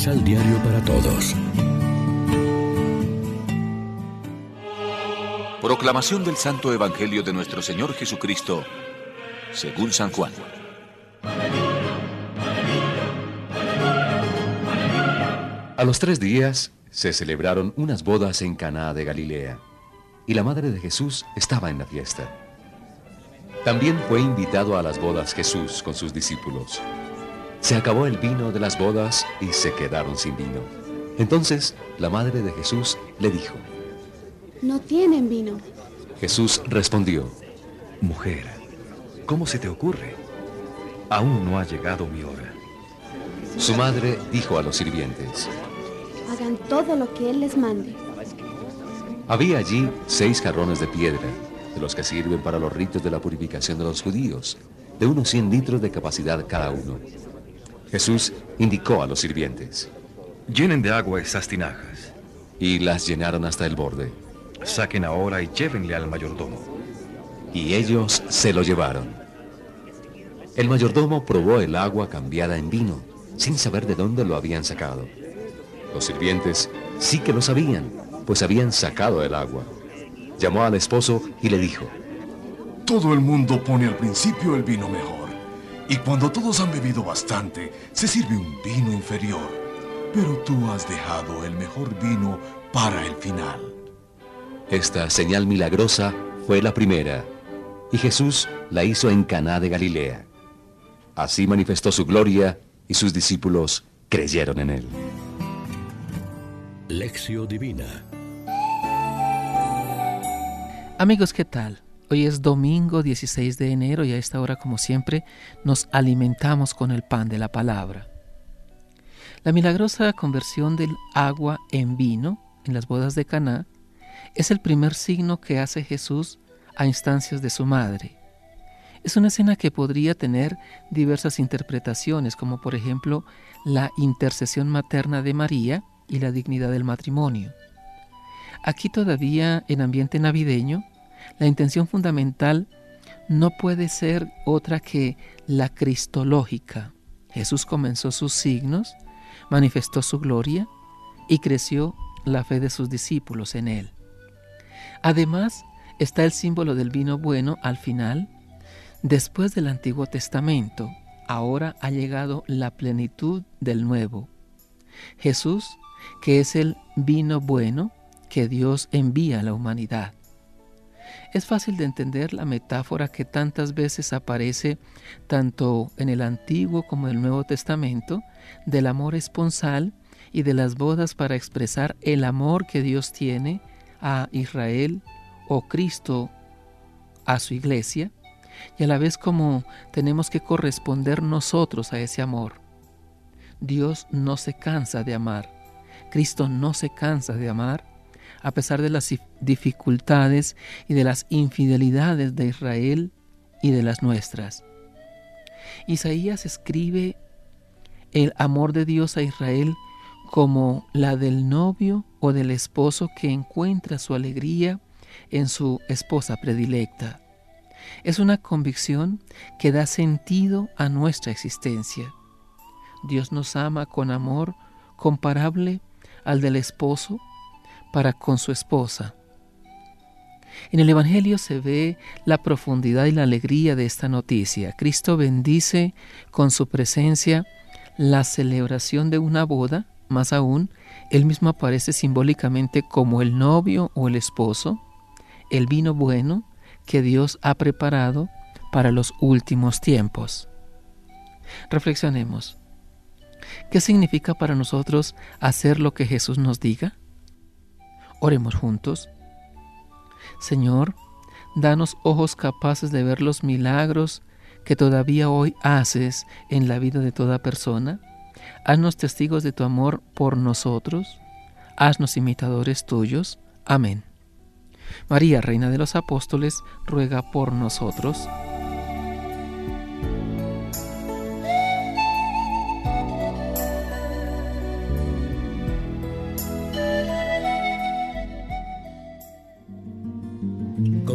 Misal Diario para Todos. Proclamación del Santo Evangelio de nuestro Señor Jesucristo, según San Juan. A los tres días se celebraron unas bodas en Caná de Galilea, y la madre de Jesús estaba en la fiesta. También fue invitado a las bodas Jesús con sus discípulos. Se acabó el vino de las bodas y se quedaron sin vino. Entonces la madre de Jesús le dijo, No tienen vino. Jesús respondió, Mujer, ¿cómo se te ocurre? Aún no ha llegado mi hora. Su madre dijo a los sirvientes, Hagan todo lo que Él les mande. Había allí seis jarrones de piedra, de los que sirven para los ritos de la purificación de los judíos, de unos 100 litros de capacidad cada uno. Jesús indicó a los sirvientes. Llenen de agua esas tinajas. Y las llenaron hasta el borde. Saquen ahora y llévenle al mayordomo. Y ellos se lo llevaron. El mayordomo probó el agua cambiada en vino, sin saber de dónde lo habían sacado. Los sirvientes sí que lo sabían, pues habían sacado el agua. Llamó al esposo y le dijo, Todo el mundo pone al principio el vino mejor y cuando todos han bebido bastante, se sirve un vino inferior. Pero tú has dejado el mejor vino para el final. Esta señal milagrosa fue la primera, y Jesús la hizo en Caná de Galilea. Así manifestó su gloria y sus discípulos creyeron en él. Lección Divina Amigos, ¿qué tal? Hoy es domingo 16 de enero y a esta hora, como siempre, nos alimentamos con el pan de la palabra. La milagrosa conversión del agua en vino en las bodas de Caná es el primer signo que hace Jesús a instancias de su madre. Es una escena que podría tener diversas interpretaciones, como por ejemplo la intercesión materna de María y la dignidad del matrimonio. Aquí todavía en ambiente navideño, la intención fundamental no puede ser otra que la cristológica. Jesús comenzó sus signos, manifestó su gloria y creció la fe de sus discípulos en él. Además, está el símbolo del vino bueno al final. Después del Antiguo Testamento, ahora ha llegado la plenitud del Nuevo. Jesús, que es el vino bueno que Dios envía a la humanidad. Es fácil de entender la metáfora que tantas veces aparece tanto en el Antiguo como en el Nuevo Testamento del amor esponsal y de las bodas para expresar el amor que Dios tiene a Israel o Cristo a su iglesia y a la vez como tenemos que corresponder nosotros a ese amor. Dios no se cansa de amar, Cristo no se cansa de amar a pesar de las dificultades y de las infidelidades de Israel y de las nuestras. Isaías escribe el amor de Dios a Israel como la del novio o del esposo que encuentra su alegría en su esposa predilecta. Es una convicción que da sentido a nuestra existencia. Dios nos ama con amor comparable al del esposo para con su esposa. En el Evangelio se ve la profundidad y la alegría de esta noticia. Cristo bendice con su presencia la celebración de una boda, más aún, él mismo aparece simbólicamente como el novio o el esposo, el vino bueno que Dios ha preparado para los últimos tiempos. Reflexionemos. ¿Qué significa para nosotros hacer lo que Jesús nos diga? Oremos juntos. Señor, danos ojos capaces de ver los milagros que todavía hoy haces en la vida de toda persona. Haznos testigos de tu amor por nosotros. Haznos imitadores tuyos. Amén. María, Reina de los Apóstoles, ruega por nosotros.